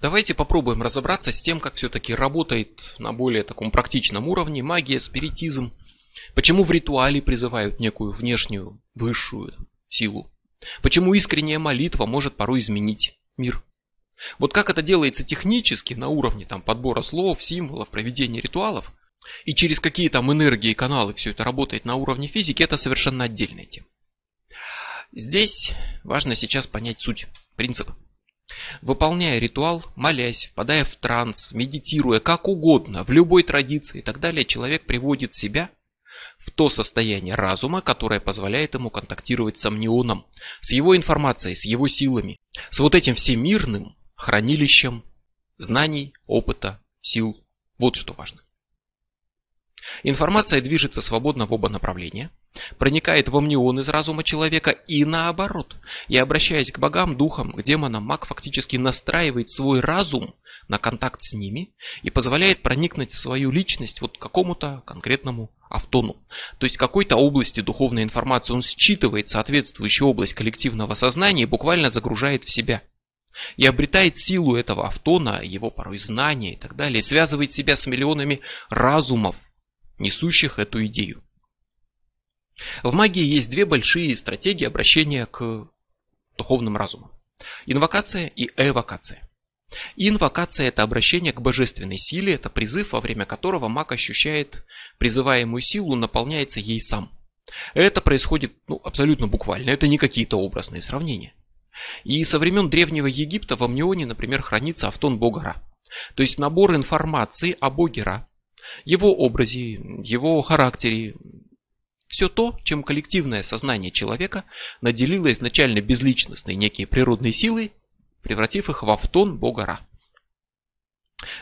Давайте попробуем разобраться с тем, как все-таки работает на более таком практичном уровне магия, спиритизм. Почему в ритуале призывают некую внешнюю, высшую силу. Почему искренняя молитва может порой изменить мир. Вот как это делается технически на уровне там, подбора слов, символов, проведения ритуалов, и через какие там энергии, каналы все это работает на уровне физики, это совершенно отдельная тема. Здесь важно сейчас понять суть, принцип. Выполняя ритуал, молясь, впадая в транс, медитируя, как угодно, в любой традиции и так далее, человек приводит себя в то состояние разума, которое позволяет ему контактировать с амнионом, с его информацией, с его силами, с вот этим всемирным хранилищем знаний, опыта, сил. Вот что важно. Информация движется свободно в оба направления, проникает в амнион из разума человека и наоборот. И обращаясь к богам, духам, к демонам, маг фактически настраивает свой разум на контакт с ними и позволяет проникнуть в свою личность вот какому-то конкретному автону. То есть какой-то области духовной информации он считывает соответствующую область коллективного сознания и буквально загружает в себя. И обретает силу этого автона, его порой знания и так далее, связывает себя с миллионами разумов, несущих эту идею. В магии есть две большие стратегии обращения к духовным разумам. Инвокация и эвокация. Инвокация – это обращение к божественной силе, это призыв, во время которого маг ощущает призываемую силу, наполняется ей сам. Это происходит ну, абсолютно буквально, это не какие-то образные сравнения. И со времен Древнего Египта в Амнионе, например, хранится автон бога Ра. То есть набор информации о боге Ра, его образе, его характере, все то, чем коллективное сознание человека наделило изначально безличностные некие природные силы, превратив их в автон бога Ра.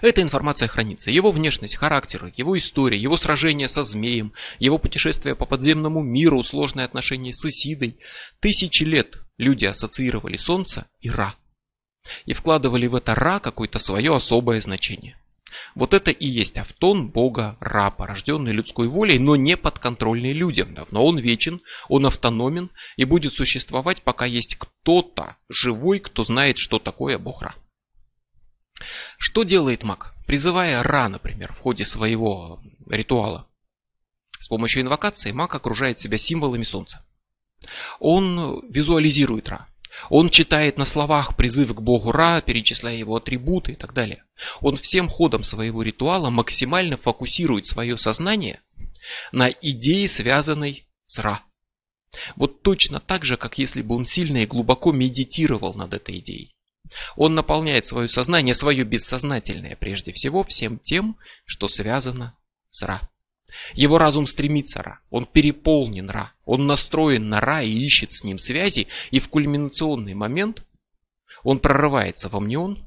Эта информация хранится. Его внешность, характер, его история, его сражение со змеем, его путешествие по подземному миру, сложные отношения с Исидой. Тысячи лет люди ассоциировали Солнце и Ра. И вкладывали в это Ра какое-то свое особое значение. Вот это и есть автон бога Ра, порожденный людской волей, но не подконтрольный людям. Но он вечен, он автономен и будет существовать, пока есть кто-то живой, кто знает, что такое бог Ра. Что делает маг? Призывая Ра, например, в ходе своего ритуала, с помощью инвокации маг окружает себя символами солнца. Он визуализирует Ра. Он читает на словах призыв к богу Ра, перечисляя его атрибуты и так далее. Он всем ходом своего ритуала максимально фокусирует свое сознание на идее, связанной с Ра. Вот точно так же, как если бы он сильно и глубоко медитировал над этой идеей. Он наполняет свое сознание, свое бессознательное прежде всего, всем тем, что связано с Ра. Его разум стремится Ра, он переполнен Ра, он настроен на Ра и ищет с ним связи, и в кульминационный момент он прорывается в амнион,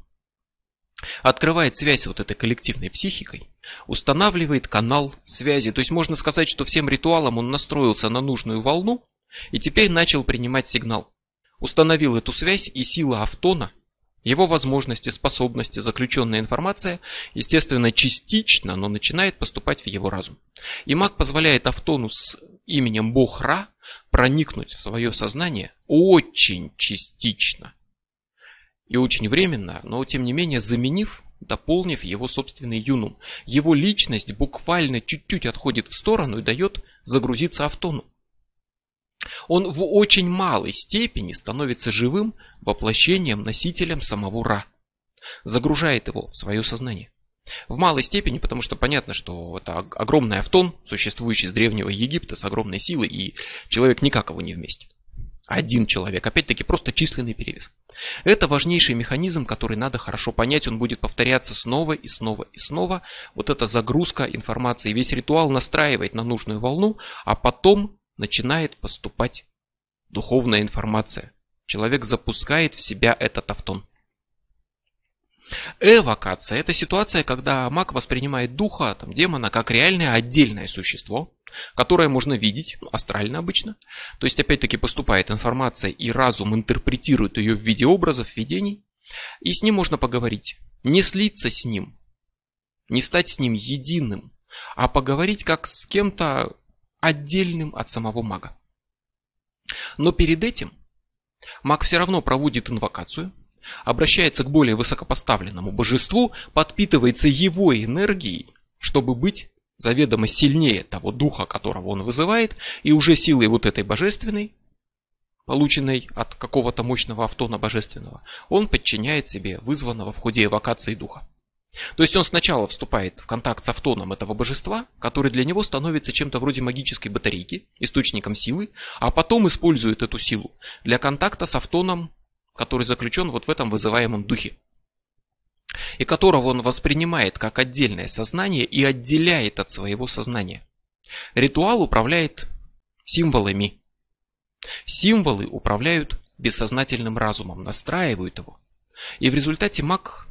открывает связь вот этой коллективной психикой, устанавливает канал связи. То есть можно сказать, что всем ритуалом он настроился на нужную волну и теперь начал принимать сигнал. Установил эту связь и сила автона его возможности, способности, заключенная информация, естественно, частично, но начинает поступать в его разум. И маг позволяет Автону с именем Бог Ра проникнуть в свое сознание очень частично. И очень временно, но тем не менее заменив, дополнив его собственный юнум. Его личность буквально чуть-чуть отходит в сторону и дает загрузиться Автону. Он в очень малой степени становится живым воплощением, носителем самого Ра. Загружает его в свое сознание. В малой степени, потому что понятно, что это огромный автон, существующий с древнего Египта, с огромной силой, и человек никак его не вместит. Один человек, опять-таки, просто численный перевес. Это важнейший механизм, который надо хорошо понять, он будет повторяться снова и снова и снова. Вот эта загрузка информации, весь ритуал настраивает на нужную волну, а потом начинает поступать духовная информация. Человек запускает в себя этот автон. Эвокация – это ситуация, когда маг воспринимает духа, там, демона, как реальное отдельное существо, которое можно видеть, астрально обычно. То есть, опять-таки, поступает информация, и разум интерпретирует ее в виде образов, видений. И с ним можно поговорить. Не слиться с ним, не стать с ним единым, а поговорить как с кем-то отдельным от самого мага. Но перед этим маг все равно проводит инвокацию, обращается к более высокопоставленному божеству, подпитывается его энергией, чтобы быть заведомо сильнее того духа, которого он вызывает, и уже силой вот этой божественной, полученной от какого-то мощного автона божественного, он подчиняет себе вызванного в ходе эвокации духа. То есть он сначала вступает в контакт с автоном этого божества, который для него становится чем-то вроде магической батарейки, источником силы, а потом использует эту силу для контакта с автоном, который заключен вот в этом вызываемом духе. И которого он воспринимает как отдельное сознание и отделяет от своего сознания. Ритуал управляет символами. Символы управляют бессознательным разумом, настраивают его. И в результате маг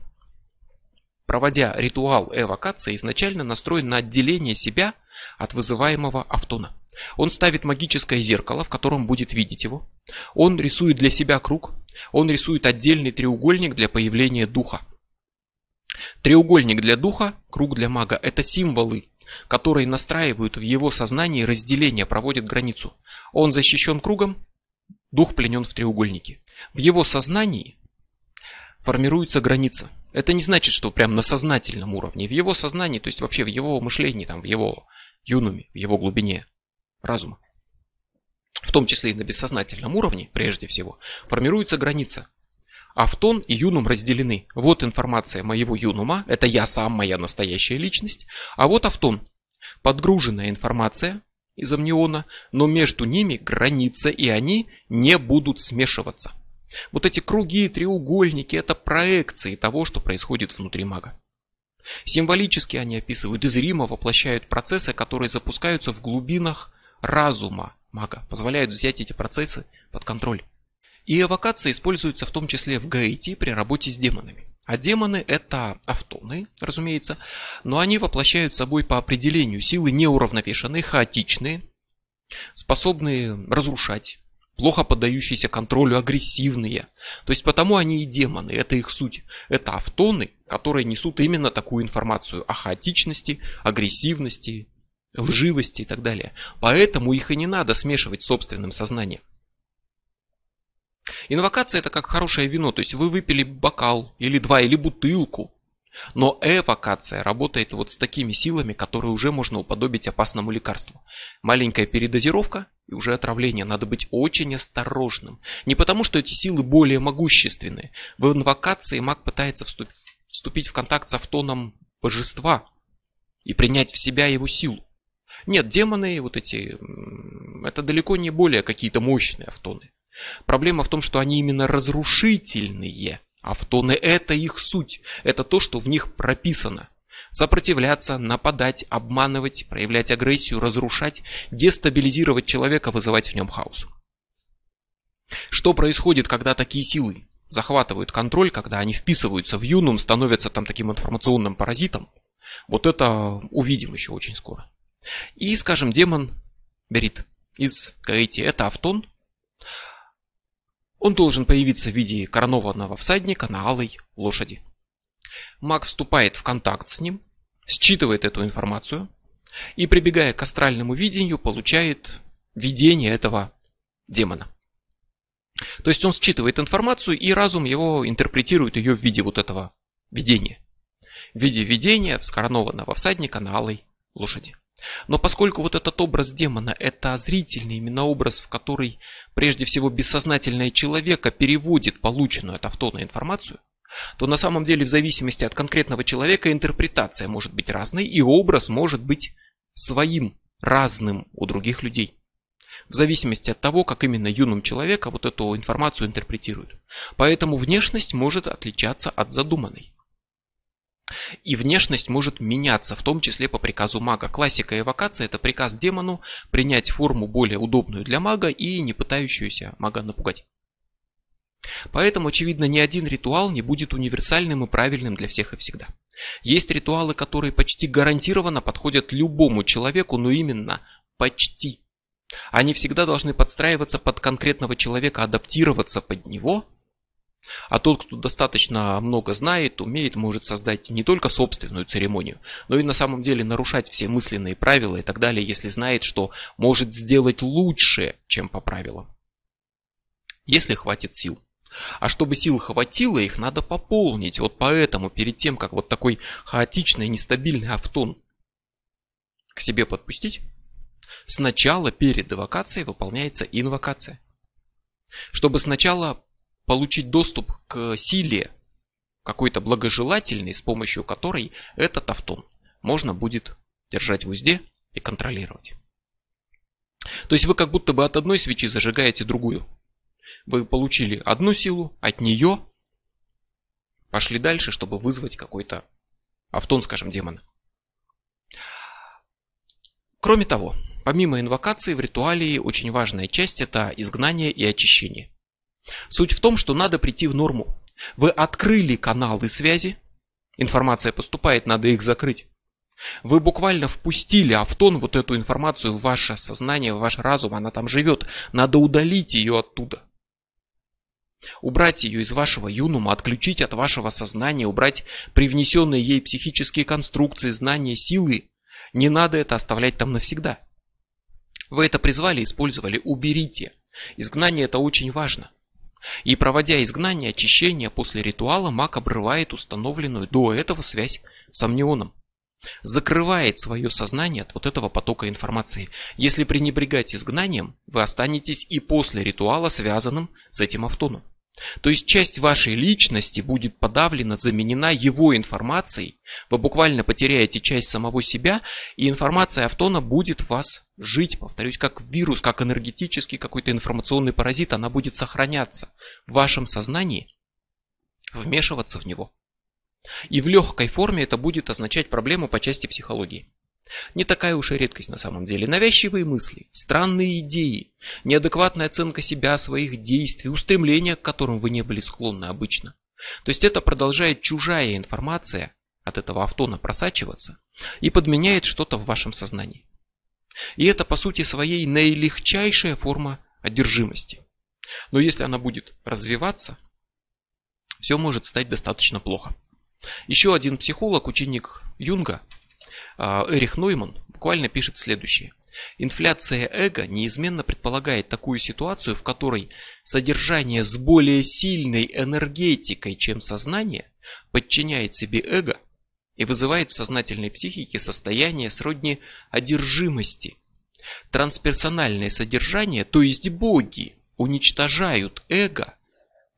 проводя ритуал эвокации, изначально настроен на отделение себя от вызываемого автона. Он ставит магическое зеркало, в котором будет видеть его. Он рисует для себя круг. Он рисует отдельный треугольник для появления духа. Треугольник для духа, круг для мага – это символы, которые настраивают в его сознании разделение, проводят границу. Он защищен кругом, дух пленен в треугольнике. В его сознании формируется граница. Это не значит, что прям на сознательном уровне. В его сознании, то есть вообще в его мышлении, там, в его юнуме, в его глубине разума, в том числе и на бессознательном уровне, прежде всего, формируется граница. Автон и юнум разделены. Вот информация моего юнума, это я сам, моя настоящая личность. А вот автон, подгруженная информация из амниона, но между ними граница, и они не будут смешиваться. Вот эти круги, треугольники – это проекции того, что происходит внутри мага. Символически они описывают и зримо воплощают процессы, которые запускаются в глубинах разума мага, позволяют взять эти процессы под контроль. И эвокация используется в том числе в Гаити при работе с демонами. А демоны это автоны, разумеется, но они воплощают собой по определению силы неуравновешенные, хаотичные, способные разрушать, плохо поддающиеся контролю, агрессивные. То есть потому они и демоны, это их суть. Это автоны, которые несут именно такую информацию о хаотичности, агрессивности, лживости и так далее. Поэтому их и не надо смешивать с собственным сознанием. Инвокация это как хорошее вино, то есть вы выпили бокал или два или бутылку, но эвокация работает вот с такими силами, которые уже можно уподобить опасному лекарству. Маленькая передозировка и уже отравление. Надо быть очень осторожным. Не потому, что эти силы более могущественные. В инвокации маг пытается вступить в контакт с автоном божества и принять в себя его силу. Нет, демоны вот эти, это далеко не более какие-то мощные автоны. Проблема в том, что они именно разрушительные. Автоны это их суть, это то, что в них прописано. Сопротивляться, нападать, обманывать, проявлять агрессию, разрушать, дестабилизировать человека, вызывать в нем хаос. Что происходит, когда такие силы захватывают контроль, когда они вписываются в юнум, становятся там таким информационным паразитом? Вот это увидим еще очень скоро. И, скажем, демон Берит из Гаити. Это Автон, он должен появиться в виде коронованного всадника на алой лошади. Маг вступает в контакт с ним, считывает эту информацию и, прибегая к астральному видению, получает видение этого демона. То есть он считывает информацию и разум его интерпретирует ее в виде вот этого видения. В виде видения вскоронованного всадника на алой лошади. Но поскольку вот этот образ демона – это зрительный именно образ, в который прежде всего бессознательное человека переводит полученную от автона информацию, то на самом деле в зависимости от конкретного человека интерпретация может быть разной и образ может быть своим, разным у других людей. В зависимости от того, как именно юным человека вот эту информацию интерпретируют. Поэтому внешность может отличаться от задуманной. И внешность может меняться, в том числе по приказу мага. Классика эвокации – это приказ демону принять форму более удобную для мага и не пытающуюся мага напугать. Поэтому, очевидно, ни один ритуал не будет универсальным и правильным для всех и всегда. Есть ритуалы, которые почти гарантированно подходят любому человеку, но именно почти. Они всегда должны подстраиваться под конкретного человека, адаптироваться под него – а тот, кто достаточно много знает, умеет, может создать не только собственную церемонию, но и на самом деле нарушать все мысленные правила и так далее, если знает, что может сделать лучше, чем по правилам. если хватит сил. А чтобы сил хватило, их надо пополнить. Вот поэтому перед тем, как вот такой хаотичный, нестабильный автон к себе подпустить, сначала перед эвокацией выполняется инвокация. Чтобы сначала получить доступ к силе какой-то благожелательной, с помощью которой этот автон можно будет держать в узде и контролировать. То есть вы как будто бы от одной свечи зажигаете другую. Вы получили одну силу, от нее пошли дальше, чтобы вызвать какой-то автон, скажем, демона. Кроме того, помимо инвокации в ритуале очень важная часть это изгнание и очищение. Суть в том, что надо прийти в норму. Вы открыли каналы связи, информация поступает, надо их закрыть. Вы буквально впустили автон, вот эту информацию в ваше сознание, в ваш разум, она там живет. Надо удалить ее оттуда. Убрать ее из вашего юнума, отключить от вашего сознания, убрать привнесенные ей психические конструкции, знания, силы. Не надо это оставлять там навсегда. Вы это призвали, использовали, уберите. Изгнание это очень важно. И проводя изгнание, очищение после ритуала, маг обрывает установленную до этого связь с амнионом закрывает свое сознание от вот этого потока информации. Если пренебрегать изгнанием, вы останетесь и после ритуала связанным с этим автоном. То есть часть вашей личности будет подавлена, заменена его информацией. Вы буквально потеряете часть самого себя, и информация автона будет в вас жить, повторюсь, как вирус, как энергетический какой-то информационный паразит, она будет сохраняться в вашем сознании, вмешиваться в него. И в легкой форме это будет означать проблему по части психологии. Не такая уж и редкость на самом деле. Навязчивые мысли, странные идеи, неадекватная оценка себя, своих действий, устремления, к которым вы не были склонны обычно. То есть это продолжает чужая информация от этого автона просачиваться и подменяет что-то в вашем сознании. И это по сути своей наилегчайшая форма одержимости. Но если она будет развиваться, все может стать достаточно плохо. Еще один психолог, ученик Юнга, а, Эрих Нойман, буквально пишет следующее. Инфляция эго неизменно предполагает такую ситуацию, в которой содержание с более сильной энергетикой, чем сознание, подчиняет себе эго и вызывает в сознательной психике состояние сродни одержимости. Трансперсональное содержание, то есть боги, уничтожают эго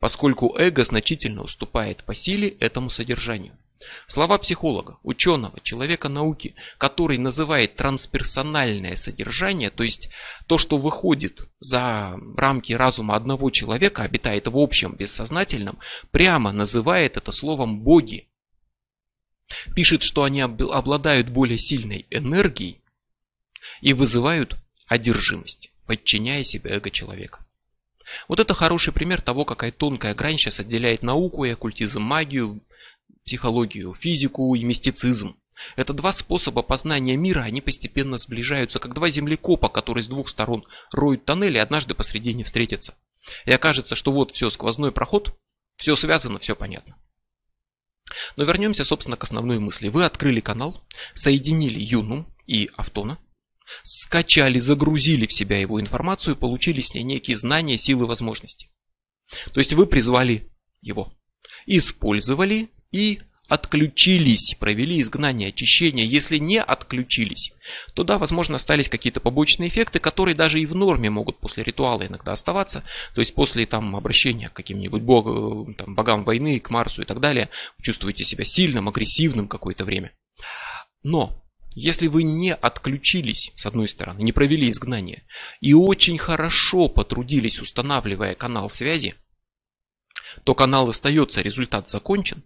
поскольку эго значительно уступает по силе этому содержанию. Слова психолога, ученого, человека науки, который называет трансперсональное содержание, то есть то, что выходит за рамки разума одного человека, обитает в общем бессознательном, прямо называет это словом боги. Пишет, что они обладают более сильной энергией и вызывают одержимость, подчиняя себе эго человека. Вот это хороший пример того, какая тонкая грань сейчас отделяет науку и оккультизм, магию, психологию, физику и мистицизм. Это два способа познания мира, они постепенно сближаются, как два землекопа, которые с двух сторон роют тоннели и однажды посредине встретятся. И окажется, что вот все, сквозной проход, все связано, все понятно. Но вернемся, собственно, к основной мысли. Вы открыли канал, соединили Юнум и Автона – скачали, загрузили в себя его информацию, получили с ней некие знания, силы, возможности. То есть вы призвали его, использовали и отключились, провели изгнание, очищение. Если не отключились, то да, возможно, остались какие-то побочные эффекты, которые даже и в норме могут после ритуала иногда оставаться. То есть после там, обращения к каким-нибудь бог, там, богам войны, к Марсу и так далее, чувствуете себя сильным, агрессивным какое-то время. Но если вы не отключились, с одной стороны, не провели изгнание, и очень хорошо потрудились, устанавливая канал связи, то канал остается, результат закончен,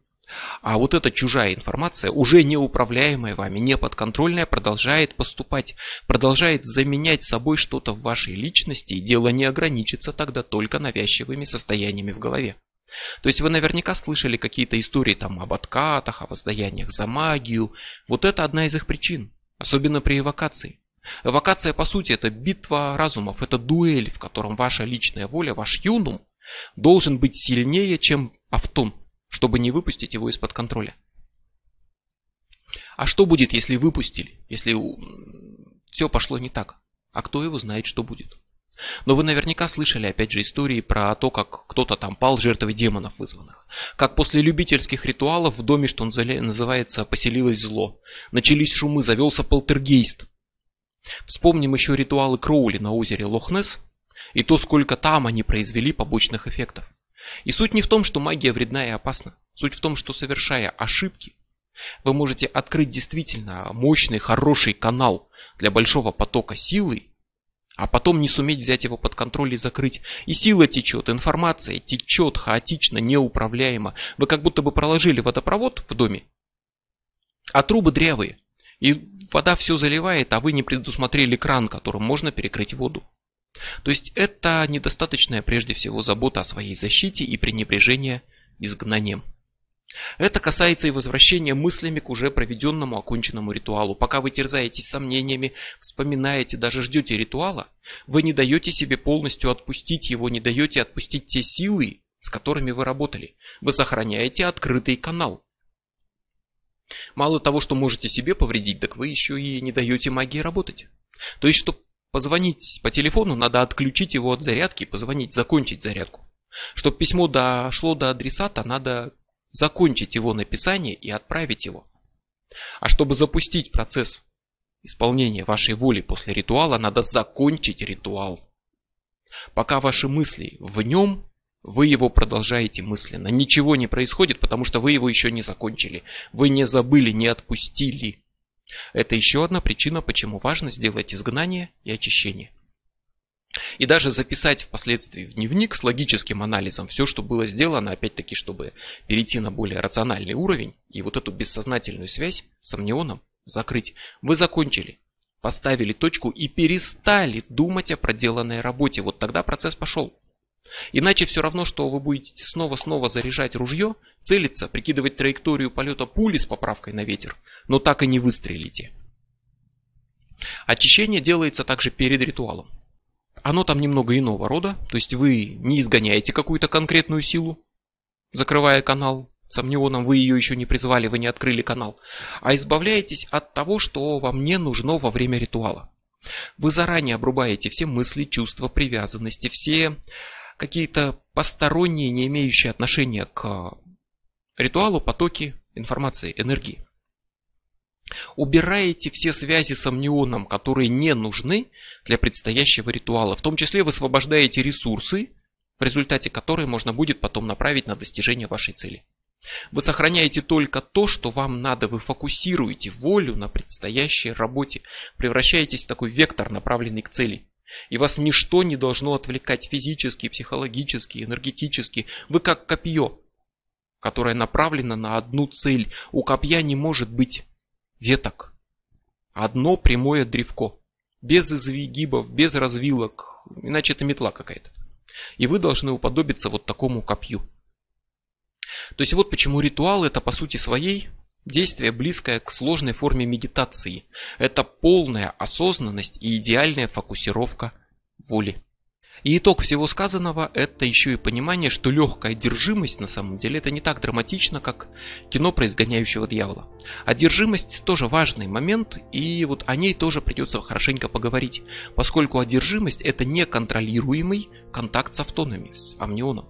а вот эта чужая информация, уже неуправляемая вами, неподконтрольная, продолжает поступать, продолжает заменять собой что-то в вашей личности, и дело не ограничится тогда только навязчивыми состояниями в голове. То есть вы наверняка слышали какие-то истории там об откатах, о воздаяниях за магию. Вот это одна из их причин, особенно при эвокации. Эвокация по сути это битва разумов, это дуэль, в котором ваша личная воля, ваш юнум должен быть сильнее, чем автон, чтобы не выпустить его из-под контроля. А что будет, если выпустили, если все пошло не так? А кто его знает, что будет? Но вы наверняка слышали опять же истории про то, как кто-то там пал жертвой демонов вызванных. Как после любительских ритуалов в доме, что он называется, поселилось зло. Начались шумы, завелся полтергейст. Вспомним еще ритуалы Кроули на озере Лохнес и то, сколько там они произвели побочных эффектов. И суть не в том, что магия вредна и опасна. Суть в том, что совершая ошибки, вы можете открыть действительно мощный, хороший канал для большого потока силы а потом не суметь взять его под контроль и закрыть. И сила течет, информация течет хаотично, неуправляемо. Вы как будто бы проложили водопровод в доме, а трубы дрявые. И вода все заливает, а вы не предусмотрели кран, которым можно перекрыть воду. То есть это недостаточная прежде всего забота о своей защите и пренебрежение изгнанием. Это касается и возвращения мыслями к уже проведенному оконченному ритуалу. Пока вы терзаетесь сомнениями, вспоминаете, даже ждете ритуала, вы не даете себе полностью отпустить его, не даете отпустить те силы, с которыми вы работали. Вы сохраняете открытый канал. Мало того, что можете себе повредить, так вы еще и не даете магии работать. То есть, чтобы позвонить по телефону, надо отключить его от зарядки, позвонить, закончить зарядку. Чтобы письмо дошло до адресата, надо закончить его написание и отправить его. А чтобы запустить процесс исполнения вашей воли после ритуала, надо закончить ритуал. Пока ваши мысли в нем, вы его продолжаете мысленно. Ничего не происходит, потому что вы его еще не закончили. Вы не забыли, не отпустили. Это еще одна причина, почему важно сделать изгнание и очищение. И даже записать впоследствии в дневник с логическим анализом все, что было сделано, опять-таки, чтобы перейти на более рациональный уровень и вот эту бессознательную связь с амнионом закрыть. Вы закончили, поставили точку и перестали думать о проделанной работе. Вот тогда процесс пошел. Иначе все равно, что вы будете снова-снова заряжать ружье, целиться, прикидывать траекторию полета пули с поправкой на ветер, но так и не выстрелите. Очищение делается также перед ритуалом. Оно там немного иного рода, то есть вы не изгоняете какую-то конкретную силу, закрывая канал с амнионом, вы ее еще не призвали, вы не открыли канал, а избавляетесь от того, что вам не нужно во время ритуала. Вы заранее обрубаете все мысли, чувства, привязанности, все какие-то посторонние, не имеющие отношения к ритуалу потоки информации, энергии. Убираете все связи с амнионом, которые не нужны для предстоящего ритуала. В том числе высвобождаете ресурсы, в результате которой можно будет потом направить на достижение вашей цели. Вы сохраняете только то, что вам надо, вы фокусируете волю на предстоящей работе, превращаетесь в такой вектор, направленный к цели. И вас ничто не должно отвлекать физически, психологически, энергетически. Вы как копье, которое направлено на одну цель. У копья не может быть веток. Одно прямое древко. Без изгибов, без развилок. Иначе это метла какая-то. И вы должны уподобиться вот такому копью. То есть вот почему ритуал это по сути своей действие близкое к сложной форме медитации. Это полная осознанность и идеальная фокусировка воли. И итог всего сказанного – это еще и понимание, что легкая одержимость на самом деле это не так драматично, как кино про изгоняющего дьявола. Одержимость тоже важный момент, и вот о ней тоже придется хорошенько поговорить, поскольку одержимость – это неконтролируемый контакт с автонами, с амнионом.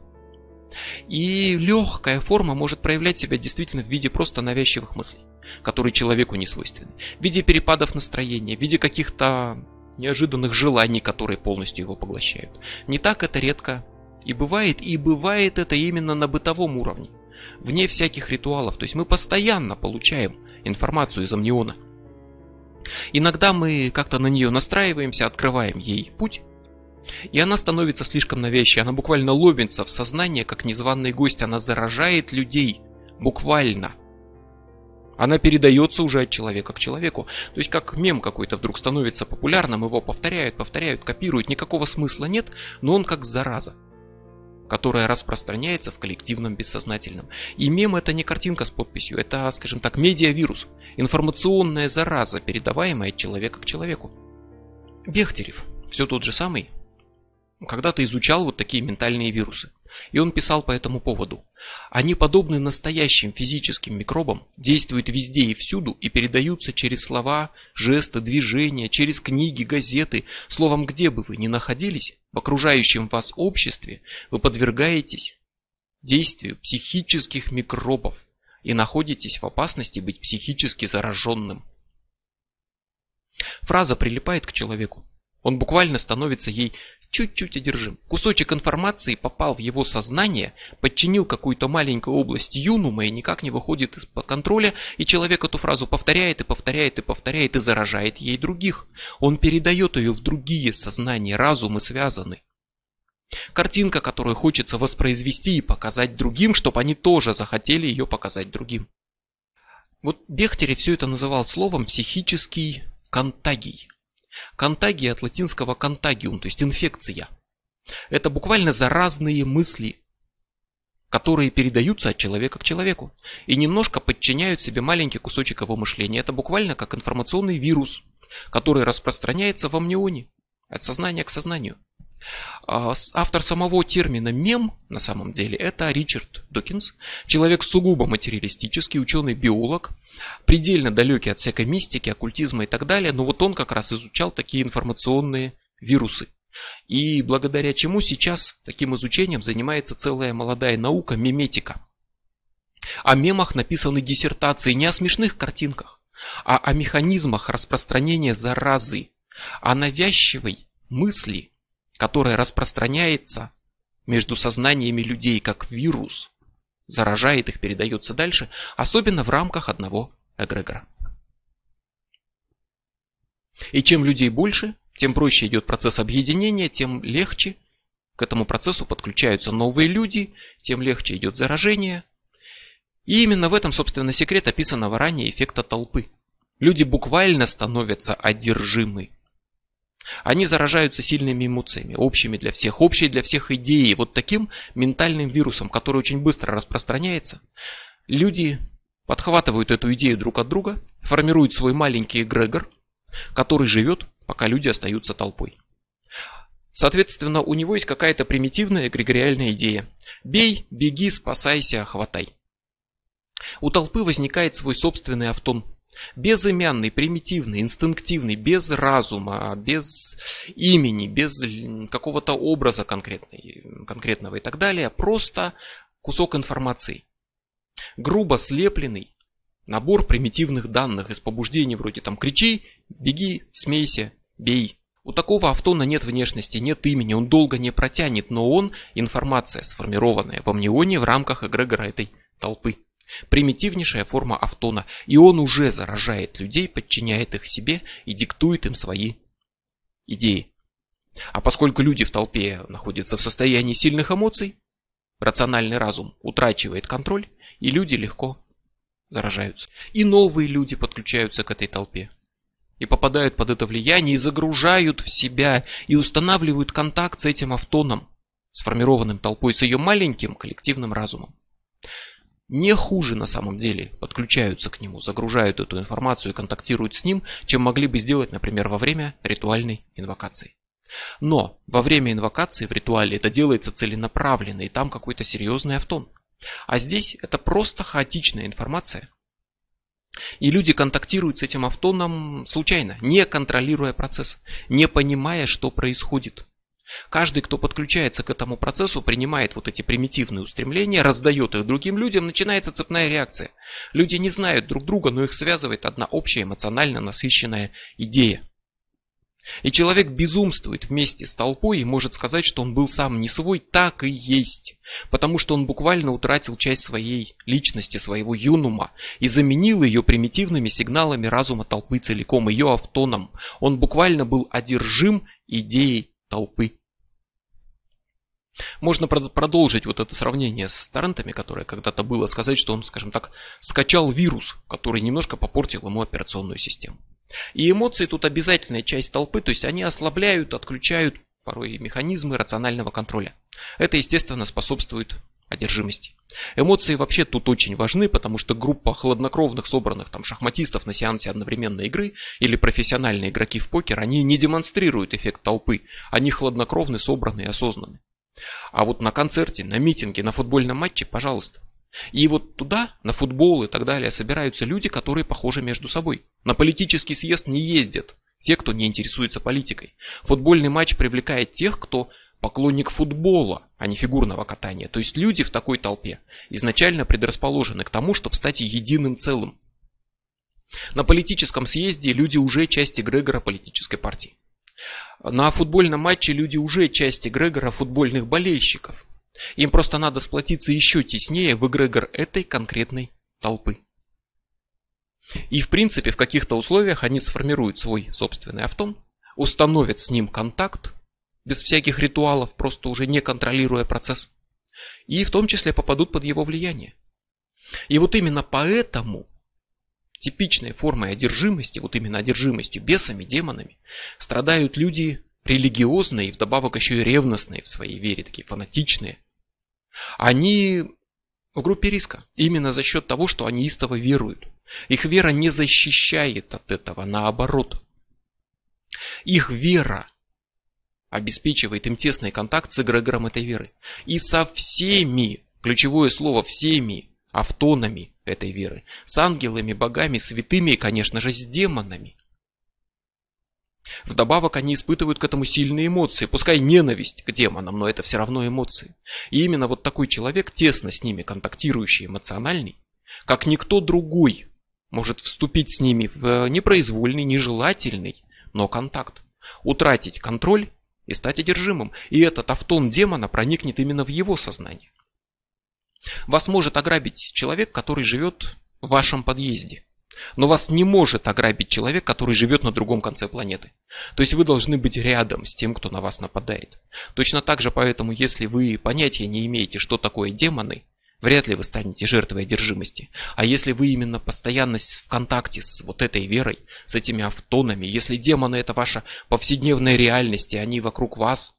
И легкая форма может проявлять себя действительно в виде просто навязчивых мыслей, которые человеку не свойственны. В виде перепадов настроения, в виде каких-то неожиданных желаний, которые полностью его поглощают. Не так это редко и бывает, и бывает это именно на бытовом уровне, вне всяких ритуалов. То есть мы постоянно получаем информацию из амниона. Иногда мы как-то на нее настраиваемся, открываем ей путь, и она становится слишком навязчивой, она буквально ловится в сознание, как незваный гость, она заражает людей, буквально – она передается уже от человека к человеку. То есть как мем какой-то вдруг становится популярным, его повторяют, повторяют, копируют, никакого смысла нет, но он как зараза которая распространяется в коллективном бессознательном. И мем это не картинка с подписью, это, скажем так, медиавирус, информационная зараза, передаваемая от человека к человеку. Бехтерев, все тот же самый, когда-то изучал вот такие ментальные вирусы. И он писал по этому поводу. Они подобны настоящим физическим микробам, действуют везде и всюду и передаются через слова, жесты, движения, через книги, газеты. Словом, где бы вы ни находились, в окружающем вас обществе, вы подвергаетесь действию психических микробов и находитесь в опасности быть психически зараженным. Фраза прилипает к человеку. Он буквально становится ей чуть-чуть одержим. Кусочек информации попал в его сознание, подчинил какую-то маленькую область юнума и никак не выходит из-под контроля, и человек эту фразу повторяет и повторяет и повторяет и заражает ей других. Он передает ее в другие сознания, разумы связаны. Картинка, которую хочется воспроизвести и показать другим, чтобы они тоже захотели ее показать другим. Вот Бехтерев все это называл словом психический контагий. Контагия от латинского контагиум, то есть инфекция. Это буквально заразные мысли, которые передаются от человека к человеку и немножко подчиняют себе маленький кусочек его мышления. Это буквально как информационный вирус, который распространяется в амнионе от сознания к сознанию. А, автор самого термина мем, на самом деле, это Ричард Докинс, человек сугубо материалистический, ученый-биолог, предельно далекий от всякой мистики, оккультизма и так далее, но вот он как раз изучал такие информационные вирусы. И благодаря чему сейчас таким изучением занимается целая молодая наука меметика. О мемах написаны диссертации не о смешных картинках, а о механизмах распространения заразы, о навязчивой мысли – которое распространяется между сознаниями людей как вирус, заражает их, передается дальше, особенно в рамках одного эгрегора. И чем людей больше, тем проще идет процесс объединения, тем легче к этому процессу подключаются новые люди, тем легче идет заражение. И именно в этом, собственно, секрет описанного ранее эффекта толпы. Люди буквально становятся одержимы они заражаются сильными эмоциями, общими для всех, общей для всех идеей, вот таким ментальным вирусом, который очень быстро распространяется. Люди подхватывают эту идею друг от друга, формируют свой маленький эгрегор, который живет, пока люди остаются толпой. Соответственно, у него есть какая-то примитивная эгрегориальная идея. Бей, беги, спасайся, хватай. У толпы возникает свой собственный автон, Безымянный, примитивный, инстинктивный, без разума, без имени, без какого-то образа конкретного и так далее. Просто кусок информации. Грубо слепленный набор примитивных данных из побуждений вроде там кричи, беги, смейся, бей. У такого автона нет внешности, нет имени, он долго не протянет, но он информация, сформированная в амнионе в рамках эгрегора этой толпы. Примитивнейшая форма автона, и он уже заражает людей, подчиняет их себе и диктует им свои идеи. А поскольку люди в толпе находятся в состоянии сильных эмоций, рациональный разум утрачивает контроль, и люди легко заражаются. И новые люди подключаются к этой толпе. И попадают под это влияние, и загружают в себя, и устанавливают контакт с этим автоном, сформированным толпой, с ее маленьким коллективным разумом не хуже на самом деле подключаются к нему, загружают эту информацию и контактируют с ним, чем могли бы сделать, например, во время ритуальной инвокации. Но во время инвокации в ритуале это делается целенаправленно, и там какой-то серьезный автон. А здесь это просто хаотичная информация. И люди контактируют с этим автоном случайно, не контролируя процесс, не понимая, что происходит. Каждый, кто подключается к этому процессу, принимает вот эти примитивные устремления, раздает их другим людям, начинается цепная реакция. Люди не знают друг друга, но их связывает одна общая эмоционально насыщенная идея. И человек безумствует вместе с толпой и может сказать, что он был сам не свой, так и есть. Потому что он буквально утратил часть своей личности, своего юнума и заменил ее примитивными сигналами разума толпы целиком, ее автоном. Он буквально был одержим идеей толпы. Можно продолжить вот это сравнение с торрентами, которое когда-то было, сказать, что он, скажем так, скачал вирус, который немножко попортил ему операционную систему. И эмоции тут обязательная часть толпы, то есть они ослабляют, отключают порой механизмы рационального контроля. Это, естественно, способствует одержимости. Эмоции вообще тут очень важны, потому что группа хладнокровных собранных там шахматистов на сеансе одновременной игры или профессиональные игроки в покер, они не демонстрируют эффект толпы, они хладнокровны, собраны и осознаны. А вот на концерте, на митинге, на футбольном матче, пожалуйста. И вот туда, на футбол и так далее, собираются люди, которые похожи между собой. На политический съезд не ездят те, кто не интересуется политикой. Футбольный матч привлекает тех, кто поклонник футбола, а не фигурного катания. То есть люди в такой толпе изначально предрасположены к тому, чтобы стать единым целым. На политическом съезде люди уже часть эгрегора политической партии. На футбольном матче люди уже часть эгрегора футбольных болельщиков. Им просто надо сплотиться еще теснее в эгрегор этой конкретной толпы. И в принципе в каких-то условиях они сформируют свой собственный автон, установят с ним контакт, без всяких ритуалов, просто уже не контролируя процесс. И в том числе попадут под его влияние. И вот именно поэтому типичной формой одержимости, вот именно одержимостью бесами, демонами, страдают люди религиозные и вдобавок еще и ревностные в своей вере, такие фанатичные. Они в группе риска именно за счет того, что они истово веруют. Их вера не защищает от этого, наоборот. Их вера обеспечивает им тесный контакт с эгрегором этой веры. И со всеми, ключевое слово всеми, автонами этой веры, с ангелами, богами, святыми и, конечно же, с демонами. Вдобавок они испытывают к этому сильные эмоции, пускай ненависть к демонам, но это все равно эмоции. И именно вот такой человек, тесно с ними контактирующий, эмоциональный, как никто другой, может вступить с ними в непроизвольный, нежелательный, но контакт. Утратить контроль и стать одержимым. И этот автон демона проникнет именно в его сознание. Вас может ограбить человек, который живет в вашем подъезде. Но вас не может ограбить человек, который живет на другом конце планеты. То есть вы должны быть рядом с тем, кто на вас нападает. Точно так же поэтому, если вы понятия не имеете, что такое демоны, Вряд ли вы станете жертвой одержимости. А если вы именно постоянно в контакте с вот этой верой, с этими автонами, если демоны это ваша повседневная реальность, и они вокруг вас,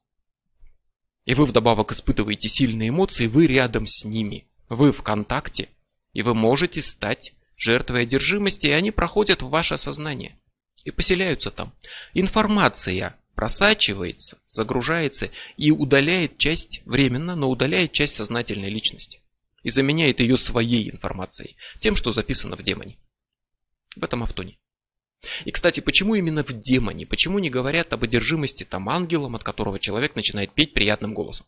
и вы вдобавок испытываете сильные эмоции, вы рядом с ними, вы в контакте, и вы можете стать жертвой одержимости, и они проходят в ваше сознание и поселяются там. Информация просачивается, загружается и удаляет часть, временно, но удаляет часть сознательной личности и заменяет ее своей информацией, тем, что записано в демоне. В этом автоне. И, кстати, почему именно в демоне? Почему не говорят об одержимости там ангелом, от которого человек начинает петь приятным голосом?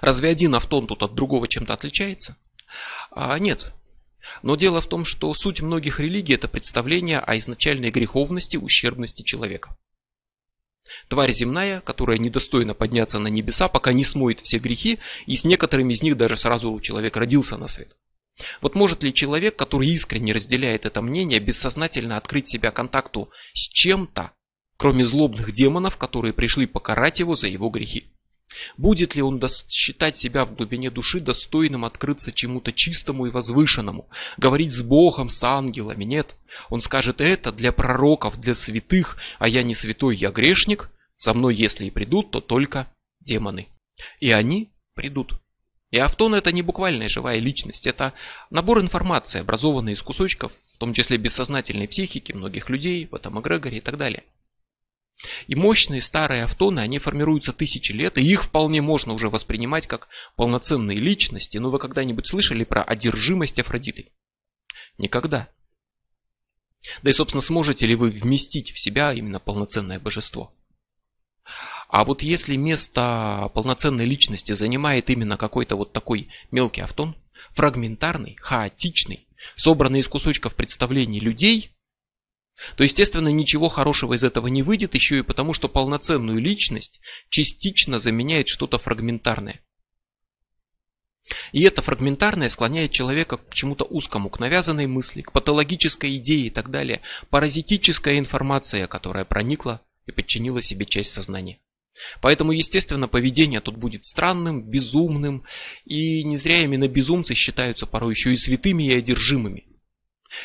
Разве один автон тут от другого чем-то отличается? А, нет. Но дело в том, что суть многих религий это представление о изначальной греховности, ущербности человека. Тварь земная, которая недостойна подняться на небеса, пока не смоет все грехи, и с некоторыми из них даже сразу человек родился на свет. Вот может ли человек, который искренне разделяет это мнение, бессознательно открыть себя контакту с чем-то, кроме злобных демонов, которые пришли покарать его за его грехи? Будет ли он считать себя в глубине души достойным открыться чему-то чистому и возвышенному, говорить с Богом, с ангелами? Нет. Он скажет это для пророков, для святых, а я не святой, я грешник. За мной, если и придут, то только демоны. И они придут. И Автон это не буквальная живая личность, это набор информации, образованный из кусочков, в том числе бессознательной психики многих людей в этом эгрегоре и так далее. И мощные старые автоны, они формируются тысячи лет, и их вполне можно уже воспринимать как полноценные личности. Но вы когда-нибудь слышали про одержимость Афродитой? Никогда. Да и, собственно, сможете ли вы вместить в себя именно полноценное божество? А вот если место полноценной личности занимает именно какой-то вот такой мелкий автон, фрагментарный, хаотичный, собранный из кусочков представлений людей – то, естественно, ничего хорошего из этого не выйдет, еще и потому, что полноценную личность частично заменяет что-то фрагментарное. И это фрагментарное склоняет человека к чему-то узкому, к навязанной мысли, к патологической идее и так далее. Паразитическая информация, которая проникла и подчинила себе часть сознания. Поэтому, естественно, поведение тут будет странным, безумным, и не зря именно безумцы считаются порой еще и святыми и одержимыми.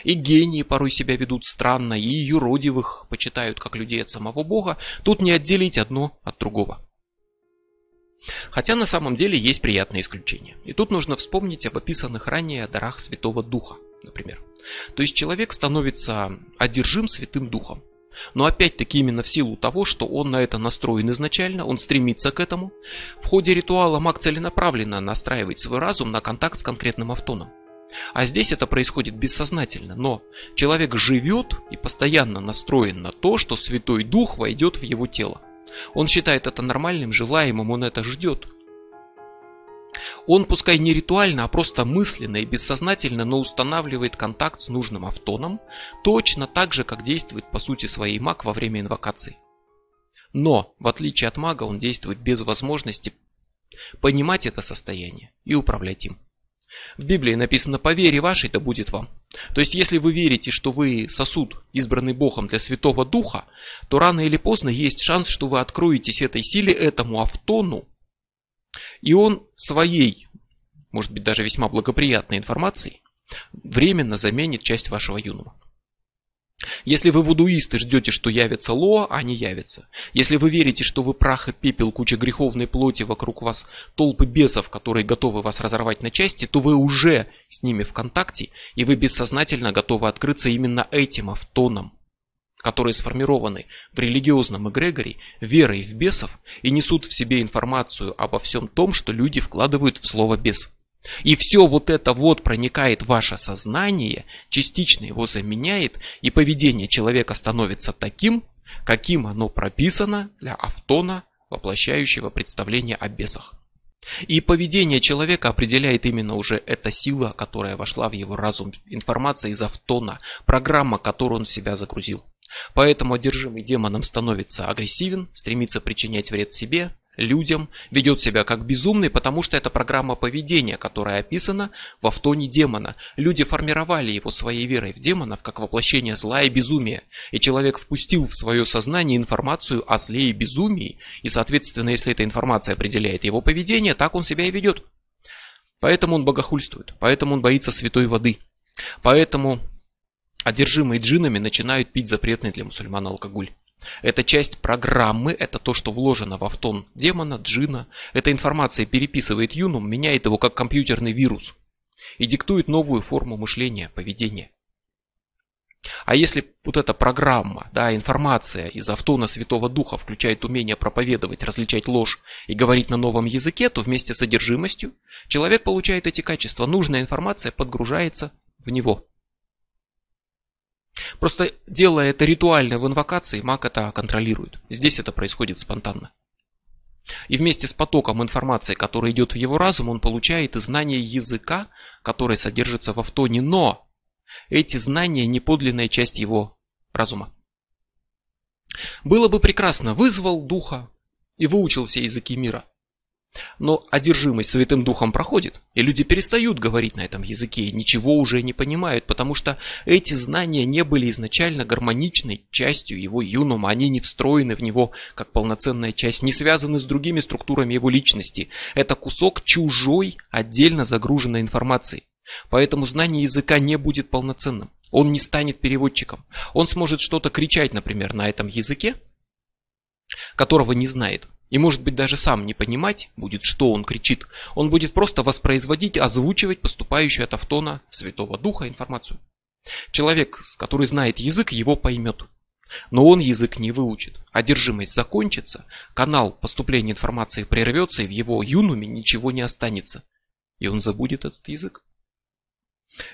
И гении порой себя ведут странно, и юродивых почитают как людей от самого Бога. Тут не отделить одно от другого. Хотя на самом деле есть приятные исключения. И тут нужно вспомнить об описанных ранее дарах Святого Духа, например. То есть человек становится одержим Святым Духом. Но опять-таки именно в силу того, что он на это настроен изначально, он стремится к этому, в ходе ритуала маг целенаправленно настраивает свой разум на контакт с конкретным автоном. А здесь это происходит бессознательно, но человек живет и постоянно настроен на то, что Святой Дух войдет в его тело. Он считает это нормальным, желаемым, он это ждет. Он, пускай не ритуально, а просто мысленно и бессознательно, но устанавливает контакт с нужным автоном, точно так же, как действует по сути своей маг во время инвокации. Но, в отличие от мага, он действует без возможности понимать это состояние и управлять им. В Библии написано «по вере вашей да будет вам». То есть, если вы верите, что вы сосуд, избранный Богом для Святого Духа, то рано или поздно есть шанс, что вы откроетесь этой силе, этому автону, и он своей, может быть даже весьма благоприятной информацией, временно заменит часть вашего юнума. Если вы вудуисты ждете, что явится Лоа, а не явится. Если вы верите, что вы прах и пепел, куча греховной плоти, вокруг вас толпы бесов, которые готовы вас разорвать на части, то вы уже с ними в контакте, и вы бессознательно готовы открыться именно этим автоном которые сформированы в религиозном эгрегоре верой в бесов и несут в себе информацию обо всем том, что люди вкладывают в слово бес. И все вот это вот проникает в ваше сознание, частично его заменяет, и поведение человека становится таким, каким оно прописано для автона, воплощающего представление о бесах. И поведение человека определяет именно уже эта сила, которая вошла в его разум, информация из автона, программа, которую он в себя загрузил. Поэтому одержимый демоном становится агрессивен, стремится причинять вред себе, людям, ведет себя как безумный, потому что это программа поведения, которая описана в автоне демона. Люди формировали его своей верой в демонов как воплощение зла и безумия. И человек впустил в свое сознание информацию о зле и безумии, и соответственно, если эта информация определяет его поведение, так он себя и ведет. Поэтому он богохульствует, поэтому он боится святой воды. Поэтому Одержимые джинами начинают пить запретный для мусульман алкоголь. Это часть программы, это то, что вложено в автон демона, джина. Эта информация переписывает юнум, меняет его как компьютерный вирус и диктует новую форму мышления, поведения. А если вот эта программа, да, информация из автона Святого Духа включает умение проповедовать, различать ложь и говорить на новом языке, то вместе с содержимостью человек получает эти качества. Нужная информация подгружается в него. Просто делая это ритуально в инвокации, маг это контролирует. Здесь это происходит спонтанно. И вместе с потоком информации, который идет в его разум, он получает знание языка, который содержится в автоне, но эти знания не подлинная часть его разума. Было бы прекрасно, вызвал духа и выучил все языки мира. Но одержимость Святым Духом проходит, и люди перестают говорить на этом языке и ничего уже не понимают, потому что эти знания не были изначально гармоничной частью его юнума, они не встроены в него как полноценная часть, не связаны с другими структурами его личности. Это кусок чужой, отдельно загруженной информации. Поэтому знание языка не будет полноценным. Он не станет переводчиком. Он сможет что-то кричать, например, на этом языке, которого не знает. И может быть даже сам не понимать будет, что он кричит. Он будет просто воспроизводить, озвучивать поступающую от автона Святого Духа информацию. Человек, который знает язык, его поймет. Но он язык не выучит. Одержимость закончится, канал поступления информации прервется, и в его юнуме ничего не останется. И он забудет этот язык.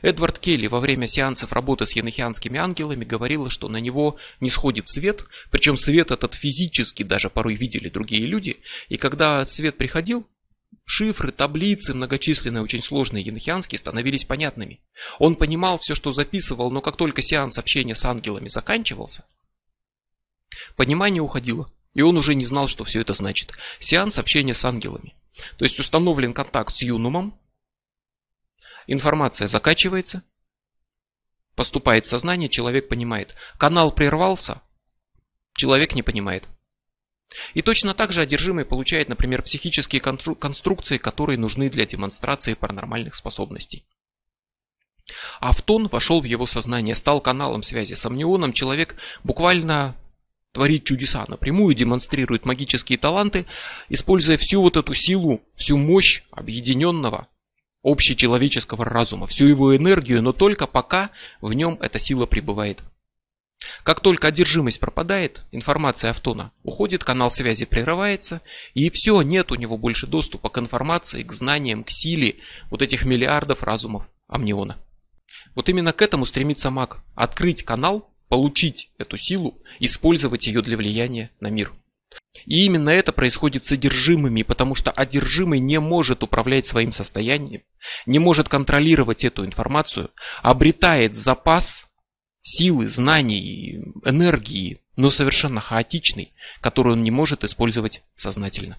Эдвард Келли во время сеансов работы с енохианскими ангелами говорил, что на него не сходит свет, причем свет этот физически даже порой видели другие люди, и когда свет приходил, шифры, таблицы, многочисленные, очень сложные енохианские становились понятными. Он понимал все, что записывал, но как только сеанс общения с ангелами заканчивался, понимание уходило, и он уже не знал, что все это значит. Сеанс общения с ангелами. То есть установлен контакт с юнумом, Информация закачивается, поступает в сознание, человек понимает. Канал прервался, человек не понимает. И точно так же одержимый получает, например, психические конструкции, которые нужны для демонстрации паранормальных способностей. Автон вошел в его сознание, стал каналом связи с амнионом. Человек буквально творит чудеса, напрямую демонстрирует магические таланты, используя всю вот эту силу, всю мощь объединенного общечеловеческого разума, всю его энергию, но только пока в нем эта сила пребывает. Как только одержимость пропадает, информация автона уходит, канал связи прерывается, и все, нет у него больше доступа к информации, к знаниям, к силе вот этих миллиардов разумов амниона. Вот именно к этому стремится маг. Открыть канал, получить эту силу, использовать ее для влияния на мир. И именно это происходит с одержимыми, потому что одержимый не может управлять своим состоянием, не может контролировать эту информацию, обретает запас силы, знаний, энергии, но совершенно хаотичный, который он не может использовать сознательно.